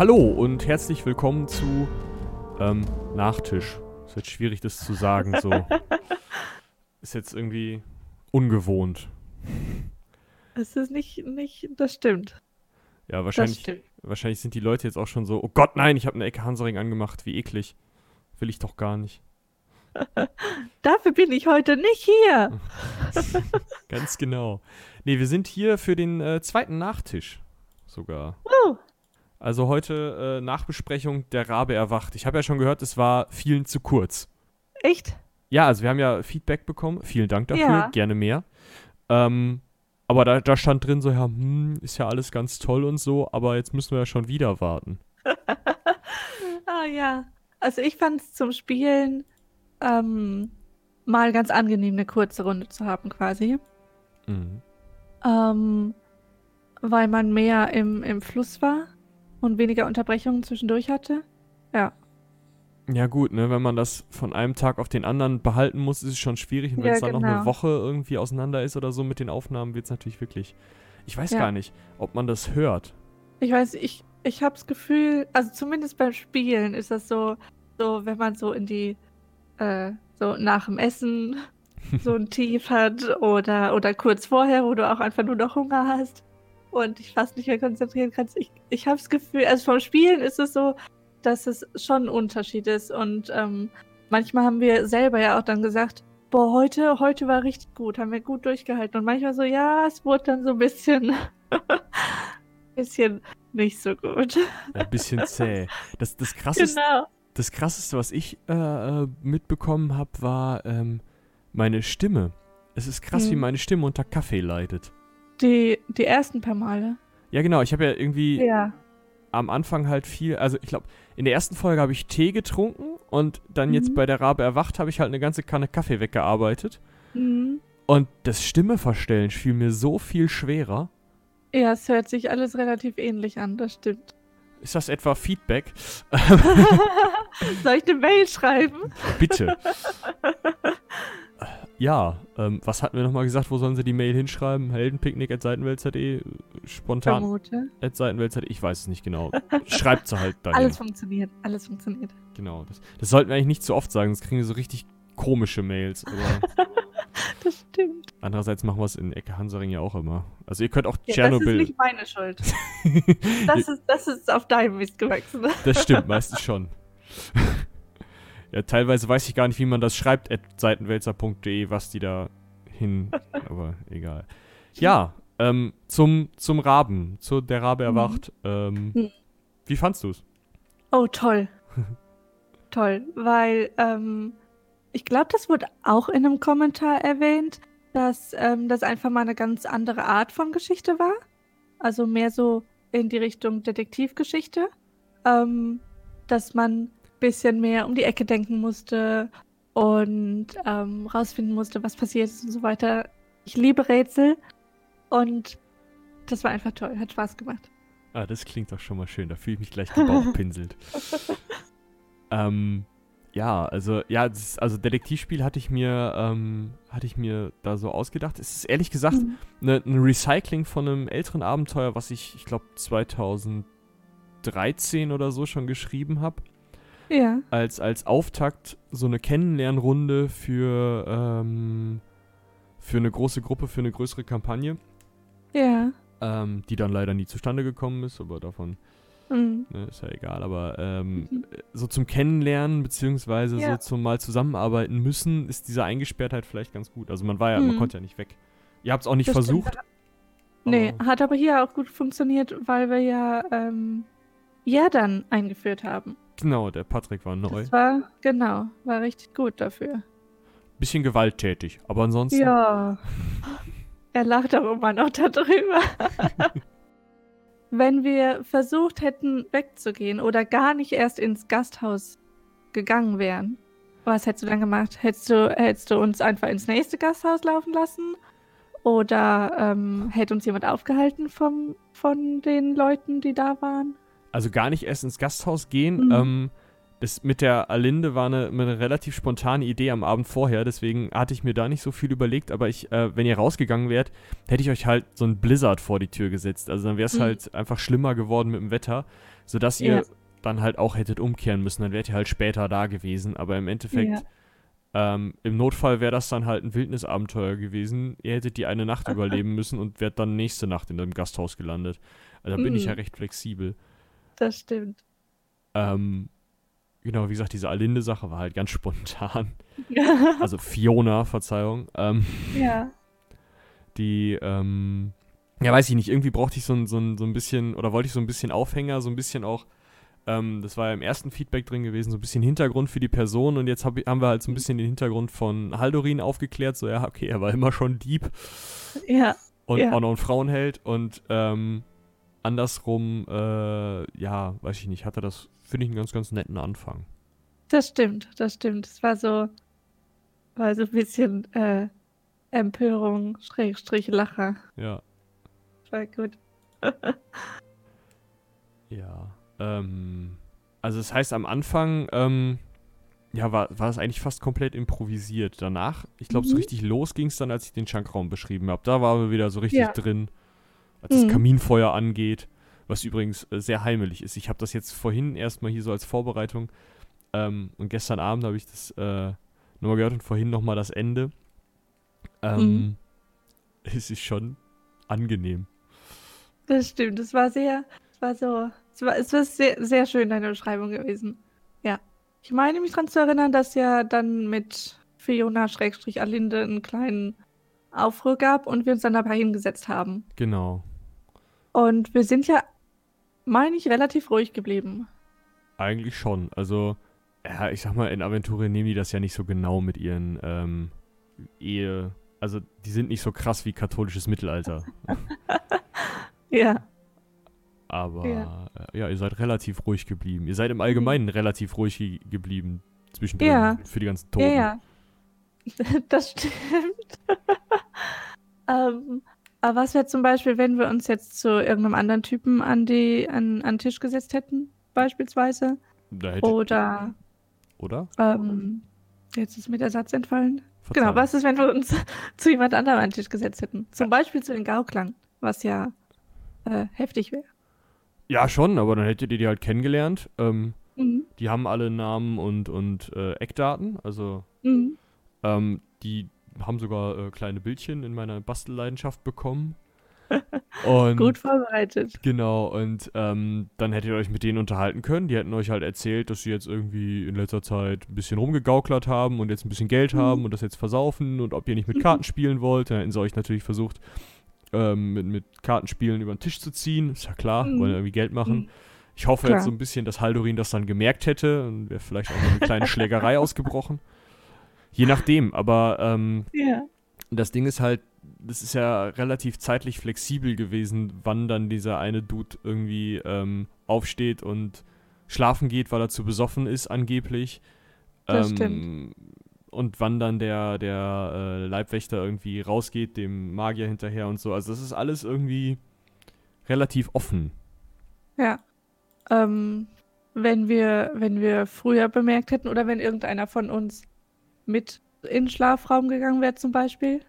Hallo und herzlich willkommen zu ähm, Nachtisch. Ist jetzt schwierig, das zu sagen. So ist jetzt irgendwie ungewohnt. Es ist nicht, nicht, das stimmt. Ja, wahrscheinlich, stimmt. wahrscheinlich sind die Leute jetzt auch schon so, oh Gott, nein, ich habe eine Ecke Hansaring angemacht, wie eklig. Will ich doch gar nicht. Dafür bin ich heute nicht hier. Ganz genau. Nee, wir sind hier für den äh, zweiten Nachtisch sogar. Oh, Also heute äh, Nachbesprechung der Rabe erwacht. Ich habe ja schon gehört, es war vielen zu kurz. echt? Ja, also wir haben ja Feedback bekommen. Vielen Dank dafür. Ja. Gerne mehr. Ähm, aber da, da stand drin so, ja, hm, ist ja alles ganz toll und so, aber jetzt müssen wir ja schon wieder warten. Ah ja. Also ich fand es zum Spielen ähm, mal ganz angenehm, eine kurze Runde zu haben quasi. Mhm. Ähm, weil man mehr im, im Fluss war und weniger Unterbrechungen zwischendurch hatte. Ja. Ja gut, ne, wenn man das von einem Tag auf den anderen behalten muss, ist es schon schwierig. Und wenn Ja, es dann noch eine genau. Woche irgendwie auseinander ist oder so mit den Aufnahmen, wird es natürlich wirklich. Ich weiß Ja. gar nicht, ob man das hört. Ich weiß, ich, ich habe das Gefühl, also zumindest beim Spielen ist das so, so wenn man so in die, äh, so nach dem Essen so ein Tief hat oder, oder kurz vorher, wo du auch einfach nur noch Hunger hast und dich fast nicht mehr konzentrieren kannst. Ich, ich habe das Gefühl, also vom Spielen ist es so, dass es schon ein Unterschied ist und ähm, manchmal haben wir selber ja auch dann gesagt, boah, heute, heute war richtig gut, haben wir gut durchgehalten und manchmal so, ja, es wurde dann so ein bisschen, bisschen nicht so gut. Ein bisschen zäh. Das, das, krasseste, Genau. das krasseste, was ich äh, äh, mitbekommen habe, war ähm, meine Stimme. Es ist krass, wie Mhm. meine Stimme unter Kaffee leidet. Die, die ersten paar Male. Ja, genau. Ich habe ja irgendwie Ja. am Anfang halt viel, also ich glaube, in der ersten Folge habe ich Tee getrunken und dann jetzt Mhm. bei der Rabe erwacht habe ich halt eine ganze Kanne Kaffee weggearbeitet. Mhm. Und das Stimme verstellen fiel mir so viel schwerer. Ja, es hört sich alles relativ ähnlich an, das stimmt. Ist das etwa Feedback? Soll ich eine Mail schreiben? Bitte. ja, ähm, was hatten wir nochmal gesagt? Wo sollen sie die Mail hinschreiben? Heldenpicknick.seitenwelt.de? Spontan Vermute. at Seitenwelt.de? Ich weiß es nicht genau. Schreibt sie halt dahin. Alles funktioniert, alles funktioniert. Genau. Das, das sollten wir eigentlich nicht zu oft sagen, sonst kriegen wir so richtig komische Mails. Das stimmt. andererseits machen wir es in Ecke Hansaring ja auch immer. Also ihr könnt auch Ja, das ist Tschernobyl. nicht meine Schuld. Das ist, das ist auf deinem Mist gewachsen. Das stimmt, meistens schon. Ja, teilweise weiß ich gar nicht, wie man das schreibt, at seitenwälzer.de, was die da hin. Aber egal. Ja, ähm, zum, zum Raben, zu der Rabe Mhm. erwacht. Ähm, Mhm. Wie fandst du's? Oh, toll. toll, weil ähm, ich glaube, das wurde auch in einem Kommentar erwähnt, dass ähm, das einfach mal eine ganz andere Art von Geschichte war. Also mehr so in die Richtung Detektivgeschichte. Ähm, dass man bisschen mehr um die Ecke denken musste und ähm, rausfinden musste, was passiert ist und so weiter. Ich liebe Rätsel und das war einfach toll, hat Spaß gemacht. Ah, das klingt doch schon mal schön. Da fühle ich mich gleich gebauchpinselt. ähm, ja, also, ja, das also Detektivspiel hatte ich mir, ähm, hatte ich mir da so ausgedacht. Es ist ehrlich gesagt Mhm. ne, ein Recycling von einem älteren Abenteuer, was ich, ich glaube, 2013 oder so schon geschrieben habe. Ja. Als, als Auftakt so eine Kennenlernrunde für, ähm, für eine große Gruppe, für eine größere Kampagne, Ja. ähm, die dann leider nie zustande gekommen ist, aber davon Mhm. ne, ist ja egal. Aber ähm, Mhm. so zum Kennenlernen, beziehungsweise Ja. so zum mal zusammenarbeiten müssen, ist diese Eingesperrtheit vielleicht ganz gut. Also man war ja, man Mhm. konnte ja nicht weg. Ihr habt es auch nicht Das stimmt. versucht. Nee, hat aber hier auch gut funktioniert, weil wir ja ähm, ja dann eingeführt haben. Genau, der Patrick war neu. Das war, genau, war richtig gut dafür. Bisschen gewalttätig, aber ansonsten. Ja. Er lacht auch immer noch darüber. Wenn wir versucht hätten, wegzugehen oder gar nicht erst ins Gasthaus gegangen wären, was hättest du dann gemacht? Hättest du, hättest du uns einfach ins nächste Gasthaus laufen lassen? Oder ähm, hätte uns jemand aufgehalten vom, von den Leuten, die da waren? Also gar nicht erst ins Gasthaus gehen. Mhm. Ähm, das mit der Alinde war eine, eine, relativ spontane Idee am Abend vorher, deswegen hatte ich mir da nicht so viel überlegt, aber ich, äh, wenn ihr rausgegangen wärt, hätte ich euch halt so ein Blizzard vor die Tür gesetzt. Also dann wäre es mhm. halt einfach schlimmer geworden mit dem Wetter, sodass ihr ja. dann halt auch hättet umkehren müssen. Dann wärt ihr halt später da gewesen, aber im Endeffekt. Ja. Ähm, Im Notfall wäre das dann halt ein Wildnisabenteuer gewesen. Ihr hättet die eine Nacht überleben müssen und wärt dann nächste Nacht in einem Gasthaus gelandet. Also da bin ich ja mhm. recht flexibel. Das stimmt. Ähm, genau, wie gesagt, diese Alinde-Sache war halt ganz spontan. also Fiona, Verzeihung. Ähm, ja. Die, ähm, ja, weiß ich nicht, irgendwie brauchte ich so ein, so, ein, so ein bisschen, oder wollte ich so ein bisschen Aufhänger, so ein bisschen auch, ähm, das war ja im ersten Feedback drin gewesen, so ein bisschen Hintergrund für die Person und jetzt hab, haben wir halt so ein bisschen den Hintergrund von Haldorin aufgeklärt, so, ja, okay, er war immer schon Dieb. Ja. Und ja. auch noch ein Frauenheld und, ähm, andersrum, äh, ja, weiß ich nicht, hatte das, finde ich, einen ganz, ganz netten Anfang. Das stimmt, das stimmt. Es war so, war so ein bisschen äh, Empörung, Schrägstrich, Lacher. Ja. War gut. ja. Ähm, also das heißt, am Anfang, ähm, ja, war, war das eigentlich fast komplett improvisiert. Danach, ich glaube, mhm. so richtig los ging es dann, als ich den Schankraum beschrieben habe. Da waren wir wieder so richtig ja. drin was mhm. das Kaminfeuer angeht, was übrigens äh, sehr heimelig ist. Ich habe das jetzt vorhin erstmal hier so als Vorbereitung ähm, und gestern Abend habe ich das äh, nochmal gehört und vorhin nochmal das Ende. Ähm, mhm. Es ist schon angenehm. Das stimmt, es war sehr, es war so, es war, es war sehr, sehr schön, deine Beschreibung gewesen. Ja. Ich meine mich daran zu erinnern, dass ja dann mit Fiona-Alinde einen kleinen Aufruhr gab und wir uns dann dabei hingesetzt haben. Genau. Und wir sind ja, meine ich, relativ ruhig geblieben. Eigentlich schon. Also, ja, ich sag mal, in Aventurien nehmen die das ja nicht so genau mit ihren ähm, Ehe. Also, die sind nicht so krass wie katholisches Mittelalter. ja. Aber ja. Äh, ja. ihr seid relativ ruhig geblieben. Ihr seid im Allgemeinen mhm. relativ ruhig ge geblieben zwischendrin ja. für die ganzen Toten. Ja, ja. Das stimmt. ähm, aber was wäre zum Beispiel, wenn wir uns jetzt zu irgendeinem anderen Typen an, die, an, an den Tisch gesetzt hätten, beispielsweise? Oder. Oder? Ähm, jetzt ist mir der Satz entfallen. Verzeihung. Genau, was ist, wenn wir uns zu jemand anderem an den Tisch gesetzt hätten? Zum Beispiel zu den Gauklang, was ja äh, heftig wäre. Ja, schon, aber dann hättet ihr die halt kennengelernt. Ähm, mhm. Die haben alle Namen und, und äh, Eckdaten, also mhm. ähm, die haben sogar äh, kleine Bildchen in meiner Bastelleidenschaft bekommen. Und, Gut vorbereitet. Genau, und ähm, dann hättet ihr euch mit denen unterhalten können. Die hätten euch halt erzählt, dass sie jetzt irgendwie in letzter Zeit ein bisschen rumgegauklert haben und jetzt ein bisschen Geld mhm. haben und das jetzt versaufen und ob ihr nicht mit Karten spielen wollt. Dann hätten sie euch natürlich versucht, ähm, mit, mit Kartenspielen über den Tisch zu ziehen. Ist ja klar, mhm. wollen irgendwie Geld machen. Mhm. Ich hoffe klar. jetzt so ein bisschen, dass Haldorin das dann gemerkt hätte und wäre vielleicht auch noch eine kleine Schlägerei ausgebrochen. Je nachdem, aber ähm, ja. das Ding ist halt, das ist ja relativ zeitlich flexibel gewesen, wann dann dieser eine Dude irgendwie ähm, aufsteht und schlafen geht, weil er zu besoffen ist, angeblich. Das ähm, stimmt. Und wann dann der, der äh, Leibwächter irgendwie rausgeht, dem Magier hinterher und so. Also das ist alles irgendwie relativ offen. Ja. Ähm, wenn wir, wenn wir früher bemerkt hätten oder wenn irgendeiner von uns mit in den Schlafraum gegangen wäre zum Beispiel?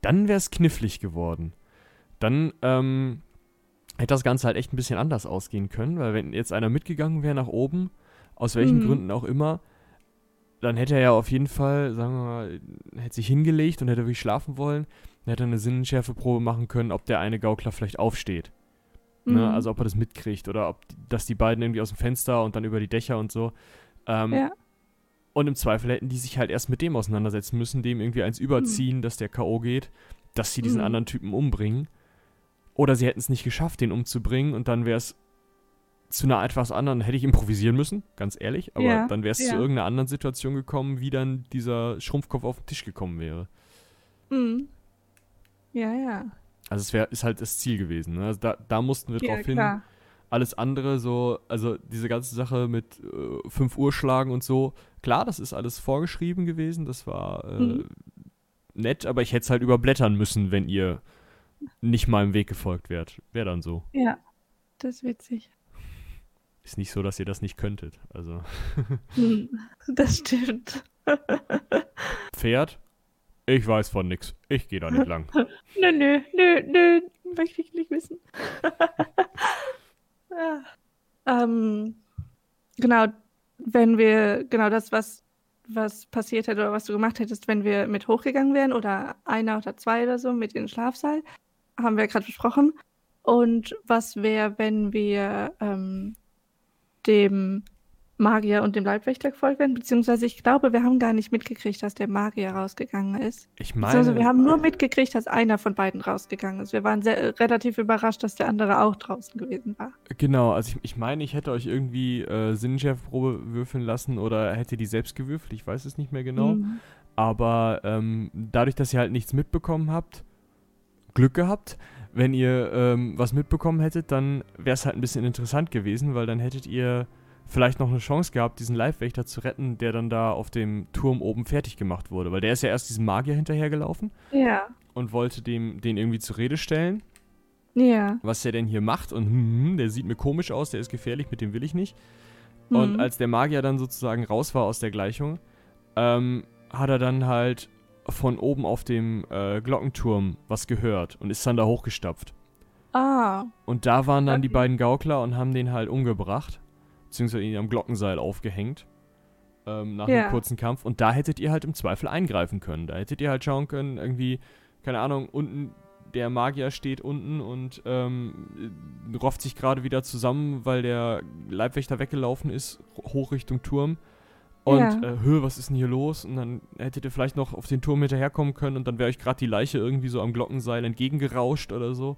Dann wäre es knifflig geworden. Dann ähm, hätte das Ganze halt echt ein bisschen anders ausgehen können, weil wenn jetzt einer mitgegangen wäre nach oben, aus welchen mhm. Gründen auch immer, dann hätte er ja auf jeden Fall, sagen wir mal, hätte sich hingelegt und hätte wirklich schlafen wollen, dann hätte er eine Sinnenschärfeprobe machen können, ob der eine Gaukler vielleicht aufsteht. Ne? Mhm. Ne? Also ob er das mitkriegt oder ob dass die beiden irgendwie aus dem Fenster und dann über die Dächer und so. Ähm, ja. Und im Zweifel hätten die sich halt erst mit dem auseinandersetzen müssen, dem irgendwie eins überziehen, mhm. dass der K.O. geht, dass sie diesen mhm. anderen Typen umbringen. Oder sie hätten es nicht geschafft, den umzubringen und dann wäre es zu einer etwas anderen, hätte ich improvisieren müssen, ganz ehrlich, aber ja, dann wäre es ja. zu irgendeiner anderen Situation gekommen, wie dann dieser Schrumpfkopf auf den Tisch gekommen wäre. Mhm. Ja, ja. Also es wäre ist halt das Ziel gewesen. Ne? Also da, da mussten wir ja, drauf klar. hin. Alles andere, so, also diese ganze Sache mit äh, 5 Uhr schlagen und so, klar, das ist alles vorgeschrieben gewesen, das war äh, mhm. nett, aber ich hätte es halt überblättern müssen, wenn ihr nicht meinem Weg gefolgt wärt. Wäre dann so. Ja, das ist witzig. Ist nicht so, dass ihr das nicht könntet. Also. Hm, das stimmt. Pferd? Ich weiß von nix. Ich gehe da nicht lang. Nö, nö, nö, nö, möchte ich nicht wissen. ähm, genau, wenn wir, genau das, was, was passiert hätte oder was du gemacht hättest, wenn wir mit hochgegangen wären oder einer oder zwei oder so mit in den Schlafsaal, haben wir gerade besprochen. Und was wäre, wenn wir ähm, dem Magier und dem Leibwächter gefolgt werden? Beziehungsweise ich glaube, wir haben gar nicht mitgekriegt, dass der Magier rausgegangen ist. Ich Also meine, wir haben nur mitgekriegt, dass einer von beiden rausgegangen ist. Wir waren sehr, relativ überrascht, dass der andere auch draußen gewesen war. genau, also ich, ich meine, ich hätte euch irgendwie äh, Sinnschärfprobe würfeln lassen oder hätte die selbst gewürfelt, ich weiß es nicht mehr genau. Mhm. Aber ähm, dadurch, dass ihr halt nichts mitbekommen habt, Glück gehabt. Wenn ihr ähm, was mitbekommen hättet, dann wäre es halt ein bisschen interessant gewesen, weil dann hättet ihr vielleicht noch eine Chance gehabt, diesen Leibwächter zu retten, der dann da auf dem Turm oben fertig gemacht wurde. Weil der ist ja erst diesem Magier hinterhergelaufen Ja, und wollte dem, den irgendwie zur Rede stellen, ja. was der denn hier macht. Und hm, der sieht mir komisch aus, der ist gefährlich, mit dem will ich nicht. Und Mhm. als der Magier dann sozusagen raus war aus der Gleichung, ähm, hat er dann halt von oben auf dem äh, Glockenturm was gehört und ist dann da hochgestapft. Ah, Und da waren dann die Okay. beiden Gaukler und haben den halt umgebracht, beziehungsweise ihn am Glockenseil aufgehängt, ähm, nach Ja. einem kurzen Kampf. Und da hättet ihr halt im Zweifel eingreifen können. Da hättet ihr halt schauen können, irgendwie, keine Ahnung, unten, der Magier steht unten und ähm, rofft sich gerade wieder zusammen, weil der Leibwächter weggelaufen ist, hoch Richtung Turm. Und, Ja. äh, hö, was ist denn hier los? Und dann hättet ihr vielleicht noch auf den Turm hinterherkommen können und dann wäre euch gerade die Leiche irgendwie so am Glockenseil entgegengerauscht oder so.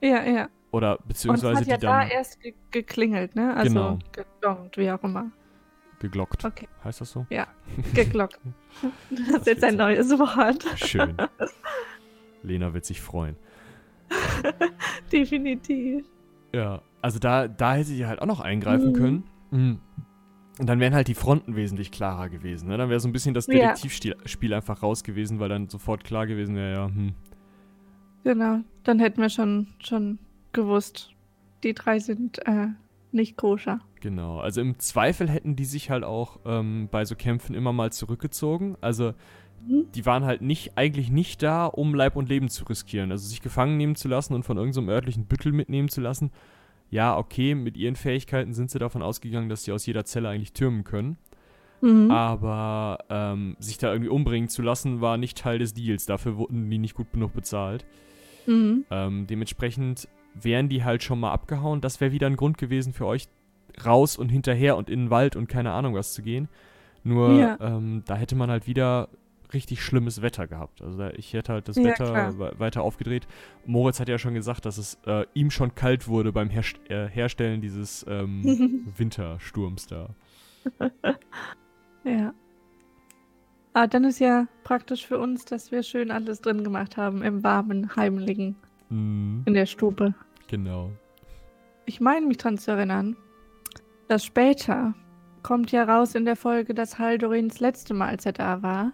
Ja, ja. Oder Und es beziehungsweise hat ja die da dann erst ge geklingelt, ne? Also Genau. geglongt, wie auch immer. geglockt. Okay, Heißt das so? geglockt. Das ist jetzt ein neues Wort. Schön. Lena wird sich freuen. Definitiv. Ja, also da, da hätte ihr halt auch noch eingreifen Mhm. können. Mhm. Und dann wären halt die Fronten wesentlich klarer gewesen. Ne? Dann wäre so ein bisschen das Ja. Detektivspiel Spiel einfach raus gewesen, weil dann sofort klar gewesen wäre, ja, hm. Genau. Dann hätten wir schon, schon gewusst, die drei sind äh, nicht koscher. Genau. Also im Zweifel hätten die sich halt auch ähm, bei so Kämpfen immer mal zurückgezogen. Also Mhm. die waren halt nicht, eigentlich nicht da, um Leib und Leben zu riskieren. Also sich gefangen nehmen zu lassen und von irgendeinem örtlichen Büttel mitnehmen zu lassen. Ja, okay, mit ihren Fähigkeiten sind sie davon ausgegangen, dass sie aus jeder Zelle eigentlich türmen können. Mhm. Aber ähm, sich da irgendwie umbringen zu lassen, war nicht Teil des Deals. Dafür wurden die nicht gut genug bezahlt. Mhm. Ähm, dementsprechend wären die halt schon mal abgehauen. Das wäre wieder ein Grund gewesen für euch, raus und hinterher und in den Wald und keine Ahnung was zu gehen. Nur Ja. ähm, da hätte man halt wieder richtig schlimmes Wetter gehabt. Also ich hätte halt das Ja, Wetter we- weiter aufgedreht. Moritz hat ja schon gesagt, dass es äh, ihm schon kalt wurde beim Herst äh, Herstellen dieses ähm, Wintersturms da. Ja. Aber dann ist ja praktisch für uns, dass wir schön alles drin gemacht haben im warmen, heimlichen, Mhm, in der Stube. genau. Ich meine mich dran zu erinnern, dass später kommt ja raus in der Folge, dass Haldorin das letzte Mal, als er da war,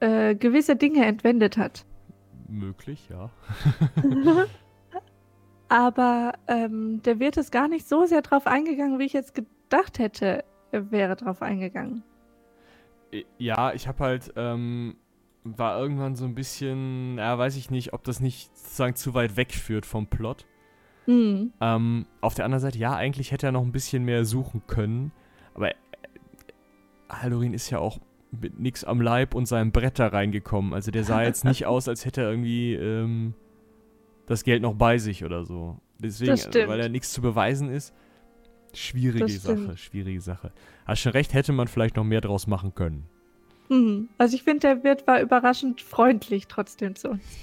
äh, gewisse Dinge entwendet hat. Möglich, ja. Aber ähm, der wird es gar nicht so sehr drauf eingegangen, wie ich jetzt gedacht hätte, er wäre drauf eingegangen. Ja, ich habe halt, ähm, war irgendwann so ein bisschen, ja, weiß ich nicht, ob das nicht sozusagen zu weit wegführt vom Plot. Hm. Ähm, auf der anderen Seite, ja, eigentlich hätte er noch ein bisschen mehr suchen können. Aber äh, Haldorin ist ja auch mit nix am Leib und seinem Brett da reingekommen. Also der sah jetzt nicht aus, als hätte er irgendwie ähm, das Geld noch bei sich oder so. Deswegen, also, weil er nichts zu beweisen ist, schwierige Das Sache, stimmt. schwierige Sache. Hast schon recht, hätte man vielleicht noch mehr draus machen können. Hm. Also ich finde, der Wirt war überraschend freundlich trotzdem zu uns.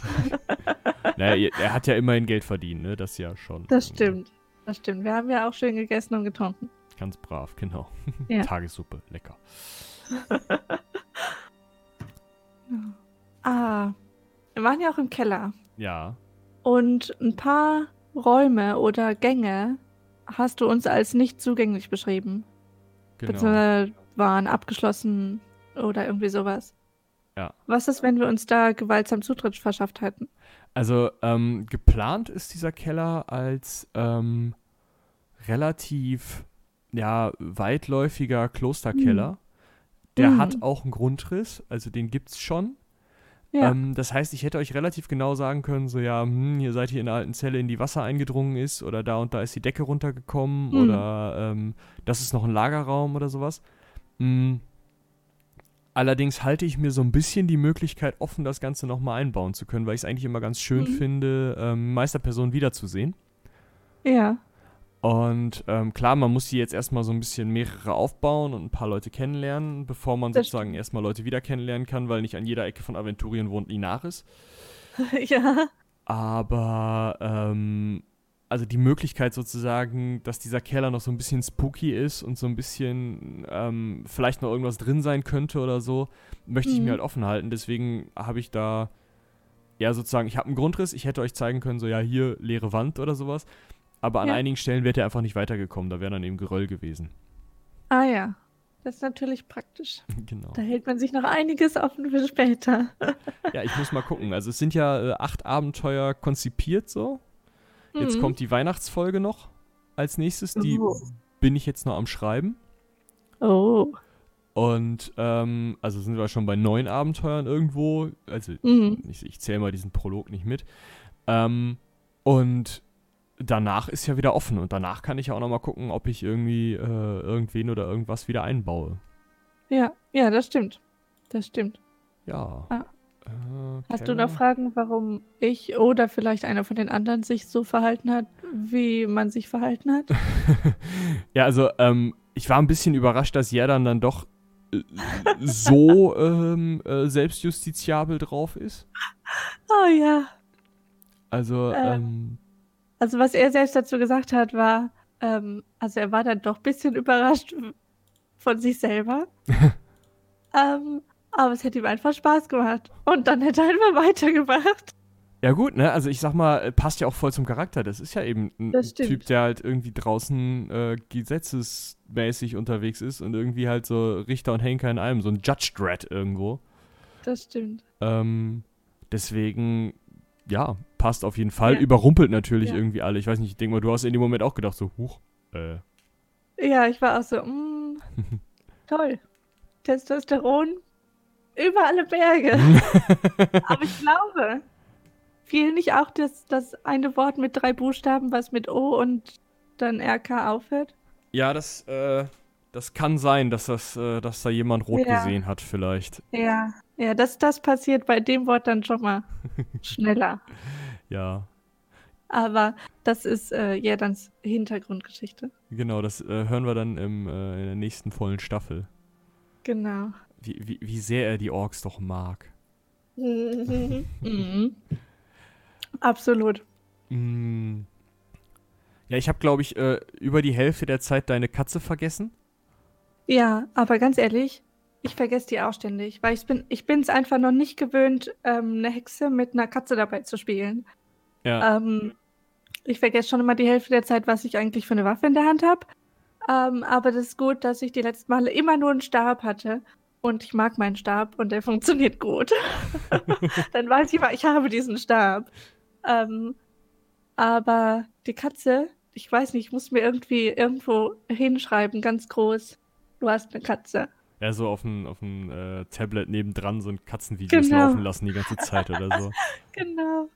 naja, er hat ja immerhin Geld verdient, ne? Das ja schon. Das stimmt. Das stimmt. Wir haben ja auch schön gegessen und getrunken. Ganz brav, genau. Ja. Tagessuppe, lecker. Ah, wir waren ja auch im Keller. Ja, Und ein paar Räume oder Gänge hast du uns als nicht zugänglich beschrieben. genau. Beziehungsweise waren abgeschlossen oder irgendwie sowas. Ja. Was ist, wenn wir uns da gewaltsam Zutritt verschafft hätten? Also ähm, geplant ist dieser Keller als ähm, relativ ja, weitläufiger Klosterkeller. Der Mhm. hat auch einen Grundriss, also den gibt's schon. Ja. Ähm, das heißt, ich hätte euch relativ genau sagen können, so ja, hm, ihr seid hier in der alten Zelle, in die Wasser eingedrungen ist oder da und da ist die Decke runtergekommen Mhm. oder ähm, das ist noch ein Lagerraum oder sowas. Mm. Allerdings halte ich mir so ein bisschen die Möglichkeit offen, das Ganze nochmal einbauen zu können, weil ich es eigentlich immer ganz schön Mhm. finde, ähm, Meisterpersonen wiederzusehen. ja. Und ähm, klar, man muss die jetzt erstmal so ein bisschen mehrere aufbauen und ein paar Leute kennenlernen, bevor man Das sozusagen erstmal Leute wieder kennenlernen kann, weil nicht an jeder Ecke von Aventurien wohnt Inaris. ja. Aber ähm, also die Möglichkeit sozusagen, dass dieser Keller noch so ein bisschen spooky ist und so ein bisschen ähm, vielleicht noch irgendwas drin sein könnte oder so, möchte ich Mhm. mir halt offen halten. Deswegen habe ich da ja sozusagen, ich habe einen Grundriss, ich hätte euch zeigen können, so ja, hier leere Wand oder sowas. Aber an Ja. einigen Stellen wäre er einfach nicht weitergekommen, da wäre dann eben Geröll gewesen. Ah ja. Das ist natürlich praktisch. genau. Da hält man sich noch einiges offen für später. Ja, ich muss mal gucken. Also es sind ja äh, acht Abenteuer konzipiert so. Jetzt Mhm. kommt die Weihnachtsfolge noch als nächstes. Die Oh. bin ich jetzt noch am Schreiben. Oh. Und ähm, also sind wir schon bei neun Abenteuern irgendwo. Also Mhm. ich, ich zähle mal diesen Prolog nicht mit. Ähm, und danach ist ja wieder offen. Und danach kann ich ja auch noch mal gucken, ob ich irgendwie äh, irgendwen oder irgendwas wieder einbaue. Ja, ja, das stimmt. Das stimmt. Ja. Ah. Äh, Hast du noch Fragen, warum ich oder vielleicht einer von den anderen sich so verhalten hat, wie man sich verhalten hat? ja, also ähm, ich war ein bisschen überrascht, dass Jerdan dann doch äh, so ähm, äh, selbstjustiziabel drauf ist. Oh ja. Also, Äh. ähm, Also was er selbst dazu gesagt hat, war, ähm, also er war dann doch ein bisschen überrascht von sich selber. ähm, aber es hätte ihm einfach Spaß gemacht. Und dann hätte er einfach weitergemacht. ja gut, ne? Also ich sag mal, äh, passt ja auch voll zum Charakter. Das ist ja eben ein. Typ, der halt irgendwie draußen äh, gesetzesmäßig unterwegs ist und irgendwie halt so Richter und Henker in einem, so ein Judge Dread irgendwo. Das stimmt. Ähm, deswegen, ja, passt auf jeden Fall. Ja. Überrumpelt natürlich Ja. irgendwie alle. Ich weiß nicht, ich denke mal, du hast in dem Moment auch gedacht, so, huch, äh. Ja, ich war auch so, mm, toll. Testosteron über alle Berge. Aber ich glaube, fiel nicht auch das, das eine Wort mit drei Buchstaben, was mit O und dann RK aufhört? Ja, das, äh, das kann sein, dass das, äh, dass da jemand rot Ja. gesehen hat, vielleicht. Ja, ja, das, das passiert bei dem Wort dann schon mal schneller. Ja, Aber das ist äh, Jerdans Hintergrundgeschichte. genau, das äh, hören wir dann im, äh, in der nächsten vollen Staffel. Genau. Wie, wie, wie sehr er die Orks doch mag. mhm. Absolut. Mm. Ja, ich habe, glaube ich, äh, über die Hälfte der Zeit deine Katze vergessen. Ja, aber ganz ehrlich, ich vergesse die auch ständig, weil ich bin ich bin es einfach noch nicht gewöhnt, ähm, eine Hexe mit einer Katze dabei zu spielen. Ja. Ähm, ich vergesse schon immer die Hälfte der Zeit, was ich eigentlich für eine Waffe in der Hand habe. Ähm, aber das ist gut, dass ich die letzten Male immer nur einen Stab hatte. Und ich mag meinen Stab und der funktioniert gut. Dann weiß ich immer, ich habe diesen Stab. Ähm, aber die Katze, ich weiß nicht, ich muss mir irgendwie irgendwo hinschreiben, ganz groß. Du hast eine Katze. Ja, so auf dem auf dem, äh, Tablet nebendran so ein Katzenvideos Genau. laufen lassen die ganze Zeit oder so. Genau.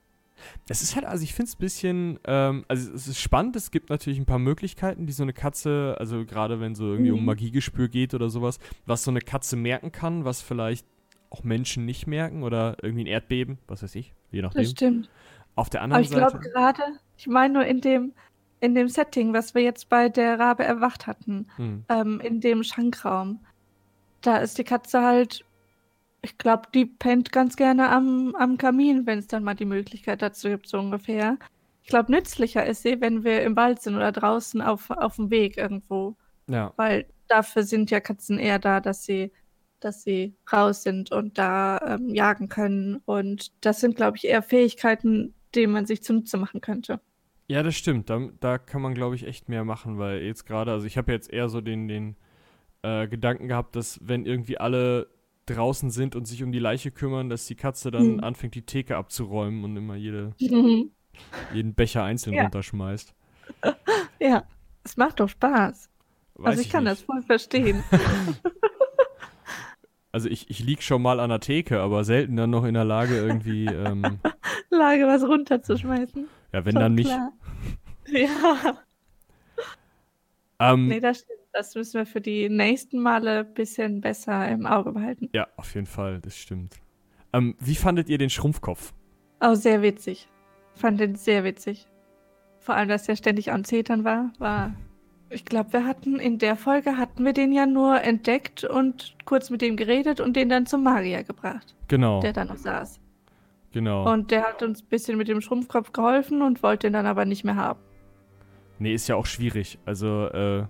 Es ist halt, also ich finde es ein bisschen, ähm, also es ist spannend, es gibt natürlich ein paar Möglichkeiten, die so eine Katze, also gerade wenn so irgendwie um Mhm. Magiegespür geht oder sowas, was so eine Katze merken kann, was vielleicht auch Menschen nicht merken oder irgendwie ein Erdbeben, was weiß ich, je Das nachdem. stimmt. Auf der Aber anderen ich glaube Seite, gerade, ich meine nur in dem, in dem Setting, was wir jetzt bei der Rabe erwacht hatten, hm, ähm, in dem Schankraum, da ist die Katze halt, ich glaube, die pennt ganz gerne am, am Kamin, wenn es dann mal die Möglichkeit dazu gibt, so ungefähr. Ich glaube, nützlicher ist sie, wenn wir im Wald sind oder draußen auf, auf dem Weg irgendwo, ja, weil dafür sind ja Katzen eher da, dass sie dass sie raus sind und da ähm, jagen können. Und das sind, glaube ich, eher Fähigkeiten, die man sich zunutze machen könnte. Ja, das stimmt. Da, da kann man, glaube ich, echt mehr machen, weil jetzt gerade, also ich habe jetzt eher so den, den äh, Gedanken gehabt, dass wenn irgendwie alle draußen sind und sich um die Leiche kümmern, dass die Katze dann Hm. anfängt, die Theke abzuräumen und immer jede, Mhm. jeden Becher einzeln Ja. runterschmeißt. Ja, es macht doch Spaß. Weiß also ich, kann nicht. das voll verstehen. Also ich, ich lieg schon mal an der Theke, aber selten dann noch in der Lage irgendwie, ähm, Lage, was runterzuschmeißen. ja, wenn Schon dann nicht. klar. Ja, Ähm, nee, das stimmt. Das müssen wir für die nächsten Male ein bisschen besser im Auge behalten. Ja, auf jeden Fall, das stimmt. Ähm, wie fandet ihr den Schrumpfkopf? Oh, sehr witzig. Fand den sehr witzig. Vor allem, dass der ständig am Zetern war, war. Ich glaube, wir hatten in der Folge hatten wir den ja nur entdeckt und kurz mit dem geredet und den dann zum Magier gebracht, Genau, der da noch saß. genau. Und der hat uns ein bisschen mit dem Schrumpfkopf geholfen und wollte den dann aber nicht mehr haben. Nee, ist ja auch schwierig. Also, äh,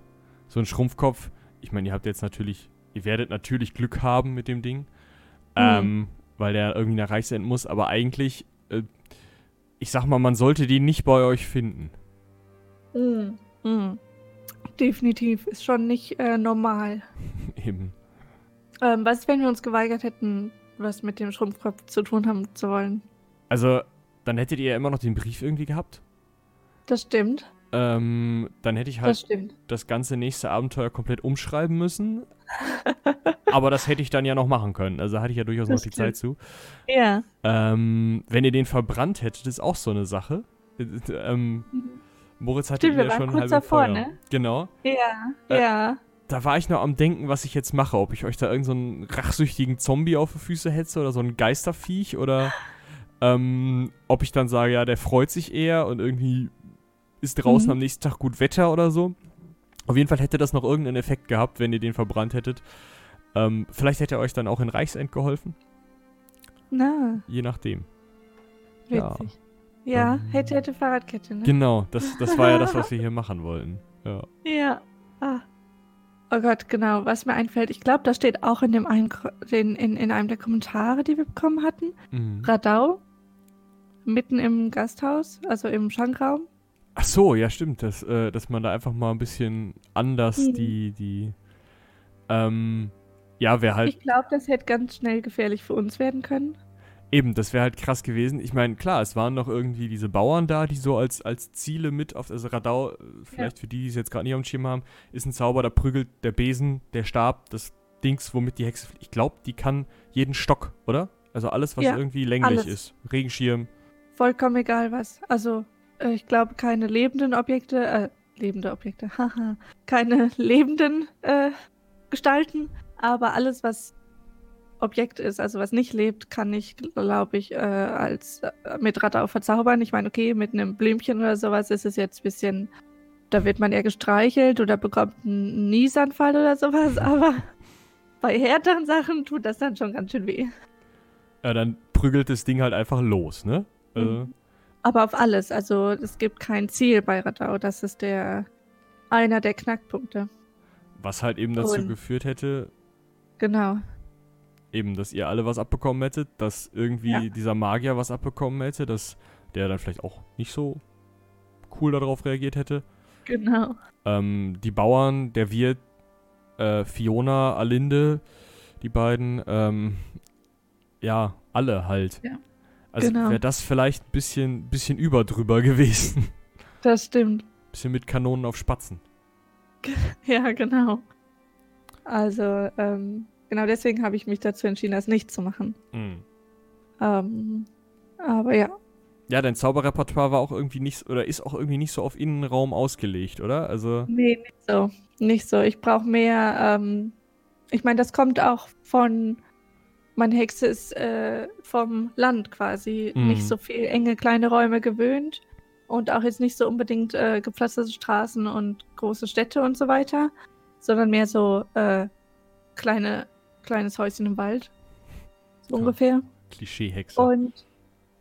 so ein Schrumpfkopf, ich meine, ihr habt jetzt natürlich, ihr werdet natürlich Glück haben mit dem Ding, ähm, weil der irgendwie nach Reichsend muss, aber eigentlich, äh, ich sag mal, man sollte den nicht bei euch finden. Mhm. Definitiv, ist schon nicht äh, normal. Eben. Ähm, was, wenn wir uns geweigert hätten, was mit dem Schrumpfkopf zu tun haben zu wollen? Also, dann hättet ihr ja immer noch den Brief irgendwie gehabt. Das stimmt. Ähm, dann hätte ich Das halt stimmt. das ganze nächste Abenteuer komplett umschreiben müssen. aber das hätte ich dann ja noch machen können. Also hatte ich ja durchaus Das noch die Zeit zu. Ja. Ähm, wenn ihr den verbrannt hättet, ist auch so eine Sache. Äh, ähm, Moritz hatte Stimmt, ja schon kurz halb im davor, Feuer. ne? Genau. Ja, Äh, ja. Da war ich noch am Denken, was ich jetzt mache. Ob ich euch da irgendeinen so rachsüchtigen Zombie auf die Füße hetze oder so ein Geisterviech oder ähm, ob ich dann sage, ja, der freut sich eher und irgendwie ist draußen Mhm. am nächsten Tag gut Wetter oder so. Auf jeden Fall hätte das noch irgendeinen Effekt gehabt, wenn ihr den verbrannt hättet. Ähm, vielleicht hätte er euch dann auch in Reichsend geholfen. Na, Je nachdem. Ja. witzig. Ja, Ähm, hätte, hätte Fahrradkette, ne? Genau, das, das war ja das, was wir hier machen wollten. Ja. Ja. Ah. Oh Gott, genau, was mir einfällt. Ich glaube, das steht auch in, dem einen, den, in, in einem der Kommentare, die wir bekommen hatten. Mhm. Radau. Mitten im Gasthaus, also im Schankraum. Ach so, ja stimmt, dass, äh, dass man da einfach mal ein bisschen anders Mhm. die, die, ähm, ja, wäre halt, Ich glaube, das hätte ganz schnell gefährlich für uns werden können. eben, das wäre halt krass gewesen. Ich meine, klar, es waren noch irgendwie diese Bauern da, die so als, als Ziele mit auf, also Radau, äh, vielleicht für die, die es jetzt gerade nicht auf dem Schirm haben, ist ein Zauber, da prügelt der Besen, der Stab, das Dings, womit die Hexe, ich glaube, die kann jeden Stock, oder? Also alles, was Ja, irgendwie länglich alles. ist. Regenschirm, Vollkommen egal was. Also, ich glaube, keine lebenden Objekte, äh, lebende Objekte, haha, keine lebenden äh, Gestalten, aber alles, was Objekt ist, also was nicht lebt, kann ich, glaube ich, äh, als äh, mit Radau verzaubern. Ich meine, okay, mit einem Blümchen oder sowas ist es jetzt ein bisschen, da wird man eher gestreichelt oder bekommt einen Niesanfall oder sowas, aber bei härteren Sachen tut das dann schon ganz schön weh. ja, dann prügelt das Ding halt einfach los, ne? Also, Mhm. Aber auf alles. Also es gibt kein Ziel bei Radau. Das ist der einer der Knackpunkte. was halt eben dazu Und- geführt hätte, Genau. eben, dass ihr alle was abbekommen hättet, dass irgendwie Ja. dieser Magier was abbekommen hätte, dass der dann vielleicht auch nicht so cool darauf reagiert hätte. Genau. Ähm, die Bauern, der Wirt, äh, Fiona, Alinde, die beiden, ähm, ja, alle halt. Ja, Also genau. wäre das vielleicht ein bisschen, bisschen überdrüber gewesen. Das stimmt. bisschen mit Kanonen auf Spatzen. Ja, genau. Also, ähm, genau deswegen habe ich mich dazu entschieden, das nicht zu machen. Mhm. Ähm, aber ja. Ja, dein Zauberrepertoire war auch irgendwie nicht, oder ist auch irgendwie nicht so auf Innenraum ausgelegt, oder? Also, Nee, nicht so. Nicht so. Ich brauche mehr, ähm, ich meine, das kommt auch von, meine Hexe ist äh, vom Land quasi Mhm. nicht so viel enge kleine Räume gewöhnt und auch jetzt nicht so unbedingt äh, gepflasterte Straßen und große Städte und so weiter, sondern mehr so äh, kleine, kleines Häuschen im Wald. So Ja. ungefähr. Klischeehexe. Und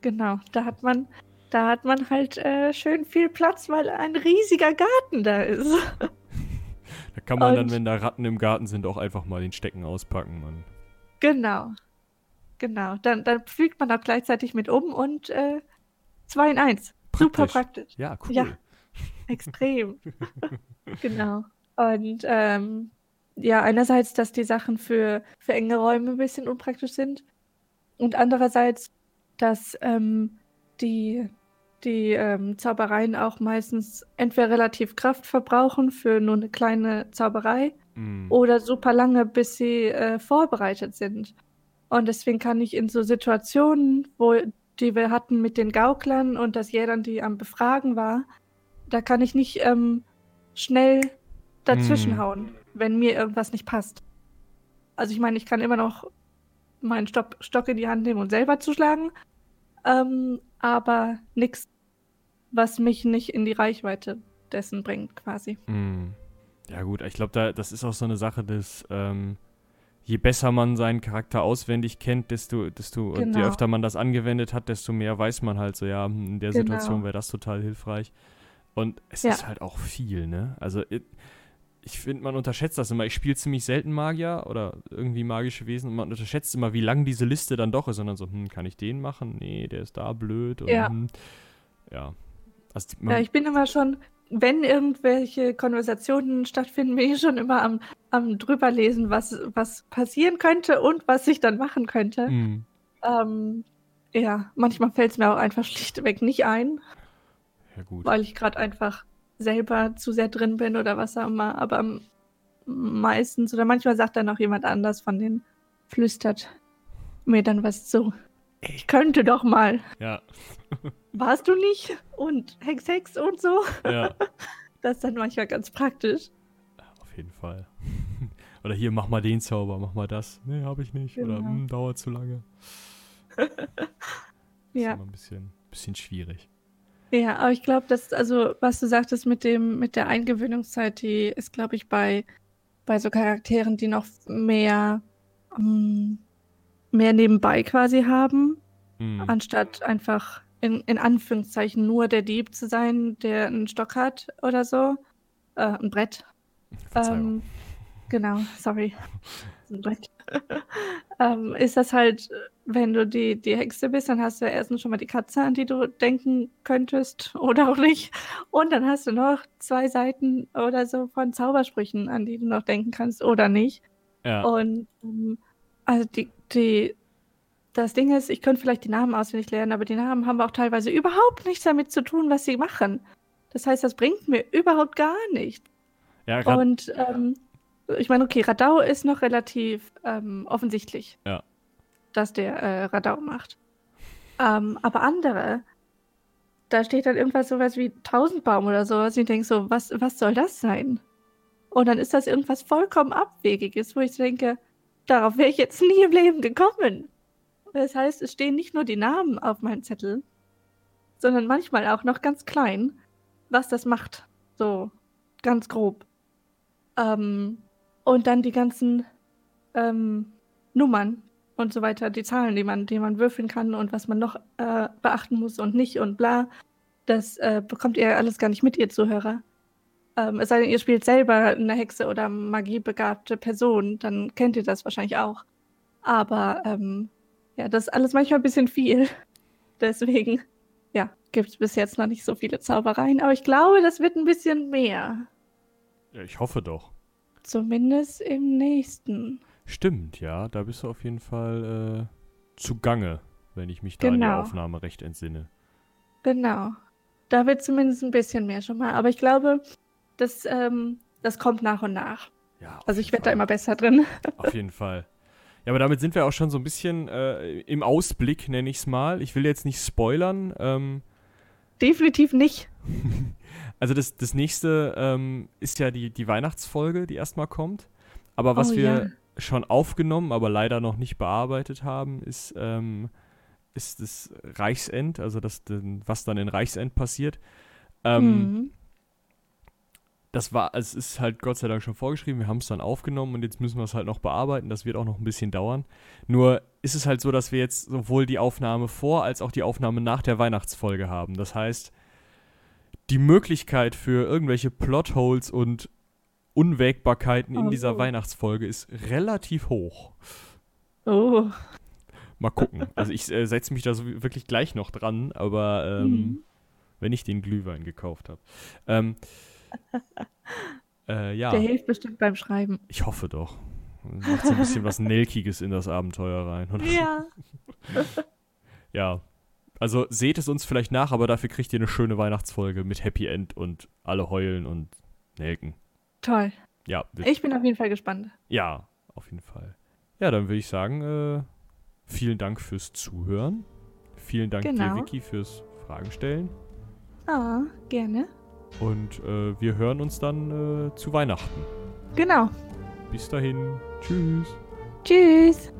genau, da hat man, da hat man halt äh, schön viel Platz, weil ein riesiger Garten da ist. Da kann man dann, Und- wenn da Ratten im Garten sind, auch einfach mal den Stecken auspacken. Mann. Genau. Genau. Dann, dann fliegt man auch gleichzeitig mit um und äh, 2 in 1. Super Praktisch. praktisch. Ja, cool. Ja. Extrem. genau. Und ähm, ja, einerseits, dass die Sachen für, für enge Räume ein bisschen unpraktisch sind. Und andererseits, dass ähm, die, die ähm, Zaubereien auch meistens entweder relativ Kraft verbrauchen für nur eine kleine Zauberei Mm. oder super lange, bis sie äh, vorbereitet sind. Und deswegen kann ich in so Situationen, wo die wir hatten mit den Gauklern und dass Jädern, die am Befragen war, da kann ich nicht ähm, schnell dazwischenhauen, wenn mir irgendwas nicht passt. Also ich meine, ich kann immer noch meinen Stock, Stock in die Hand nehmen und selber zuschlagen, ähm, aber nichts, was mich nicht in die Reichweite dessen bringt, quasi. Mm. Ja gut, ich glaube, da, das ist auch so eine Sache, dass ähm, je besser man seinen Charakter auswendig kennt, desto, desto und je Genau. öfter man das angewendet hat, desto mehr weiß man halt so, ja, hm, in der Genau. Situation wäre das total hilfreich. Und es Ja. ist halt auch viel, ne? Also ich, finde, man unterschätzt das immer. Ich spiele ziemlich selten Magier oder irgendwie magische Wesen und man unterschätzt immer, wie lang diese Liste dann doch ist. Und dann so, hm, kann ich den machen? Nee, der ist da blöd. Und, Ja. hm, ja. Also, Ja, ich bin immer schon, wenn irgendwelche Konversationen stattfinden, bin ich schon immer am, am drüberlesen, was, was passieren könnte und was ich dann machen könnte. hm, Ähm, ja, manchmal fällt es mir auch einfach schlichtweg nicht ein, ja gut. weil ich gerade einfach selber zu sehr drin bin oder was auch immer. Aber meistens oder manchmal sagt dann auch jemand anders von denen, flüstert mir dann was zu. Ich könnte doch mal. Ja, Warst du nicht? Und Hex Hex und so. ja. Das ist dann manchmal ganz praktisch. Auf jeden Fall. Oder hier, mach mal den Zauber, mach mal das. Nee, hab ich nicht. Oder Genau. hm, dauert zu lange. Ist Ja. immer ein bisschen, bisschen schwierig. Ja, aber ich glaube, dass, also, was du sagtest mit dem, mit der Eingewöhnungszeit, die ist, glaube ich, bei, bei so Charakteren, die noch mehr, ähm, mehr nebenbei quasi haben, Hm. anstatt einfach in, in Anführungszeichen nur der Dieb zu sein, der einen Stock hat oder so. Äh, ein Brett. Ähm, genau, sorry. Ein Brett. ähm, ist das halt, wenn du die, die Hexe bist, dann hast du ja erstens schon mal die Katze, an die du denken könntest oder auch nicht. Und dann hast du noch zwei Seiten oder so von Zaubersprüchen, an die du noch denken kannst oder nicht. ja. Und ähm, also die, die, das Ding ist, ich könnte vielleicht die Namen auswendig lernen, aber die Namen haben auch teilweise überhaupt nichts damit zu tun, was sie machen. Das heißt, das bringt mir überhaupt gar nichts. ja, Und ähm, ich meine, okay, Radau ist noch relativ ähm, offensichtlich, Ja. dass der äh, Radau macht. Ähm, aber andere, da steht dann irgendwas sowas wie Tausendbaum oder sowas. Und ich denke so, was, was soll das sein? Und dann ist das irgendwas vollkommen Abwegiges, wo ich denke, darauf wäre ich jetzt nie im Leben gekommen. Das heißt, es stehen nicht nur die Namen auf meinem Zettel, sondern manchmal auch noch ganz klein, was das macht. So ganz grob. Ähm, und dann die ganzen ähm, Nummern und so weiter, die Zahlen, die man, die man würfeln kann und was man noch äh, beachten muss und nicht und bla. Das äh, bekommt ihr alles gar nicht mit, ihr Zuhörer. Ähm, es sei denn, ihr spielt selber eine Hexe oder magiebegabte Person, dann kennt ihr das wahrscheinlich auch. Aber ähm, ja, das ist alles manchmal ein bisschen viel. Deswegen, ja, gibt es bis jetzt noch nicht so viele Zaubereien. Aber ich glaube, das wird ein bisschen mehr. ja, ich hoffe doch. Zumindest im nächsten. Stimmt, ja. Da bist du auf jeden Fall äh, zugange, wenn ich mich da an die Genau. Aufnahme recht entsinne. Genau. Da wird zumindest ein bisschen mehr schon mal. Aber ich glaube, das, ähm, das kommt nach und nach. Ja, Also ich werde da immer besser drin. Auf jeden Fall. Ja, aber damit sind wir auch schon so ein bisschen äh, im Ausblick, nenne ich es mal. Ich will jetzt nicht spoilern. Ähm, Definitiv nicht. also das, das nächste ähm, ist ja die, die Weihnachtsfolge, die erstmal kommt. Aber was Oh, wir ja. schon aufgenommen, aber leider noch nicht bearbeitet haben, ist, ähm, ist das Reichsend, also das, was dann in Reichsend passiert. Ähm, Mhm. Das war, es ist halt Gott sei Dank schon vorgeschrieben, wir haben es dann aufgenommen und jetzt müssen wir es halt noch bearbeiten, das wird auch noch ein bisschen dauern. Nur ist es halt so, dass wir jetzt sowohl die Aufnahme vor als auch die Aufnahme nach der Weihnachtsfolge haben. Das heißt, die Möglichkeit für irgendwelche Plotholes und Unwägbarkeiten in Oh. dieser Weihnachtsfolge ist relativ hoch. Oh. Mal gucken. Also ich äh, setze mich da so wirklich gleich noch dran, aber ähm, Mhm. wenn ich den Glühwein gekauft habe. Ähm, äh, ja. Der hilft bestimmt beim Schreiben. Ich hoffe doch. Macht so ein bisschen was Nelkiges in das Abenteuer rein. Und Ja. ja. Also seht es uns vielleicht nach, aber dafür kriegt ihr eine schöne Weihnachtsfolge mit Happy End und alle heulen und nelken. Toll. Ja, Ich bin auf jeden Fall gespannt. ja, auf jeden Fall. Ja, dann würde ich sagen, äh, vielen Dank fürs Zuhören. Vielen Dank dir, Genau. Vicky, fürs Fragen stellen. Ah, gerne. Und äh, wir hören uns dann äh, zu Weihnachten. Genau. Bis dahin. Tschüss. Tschüss.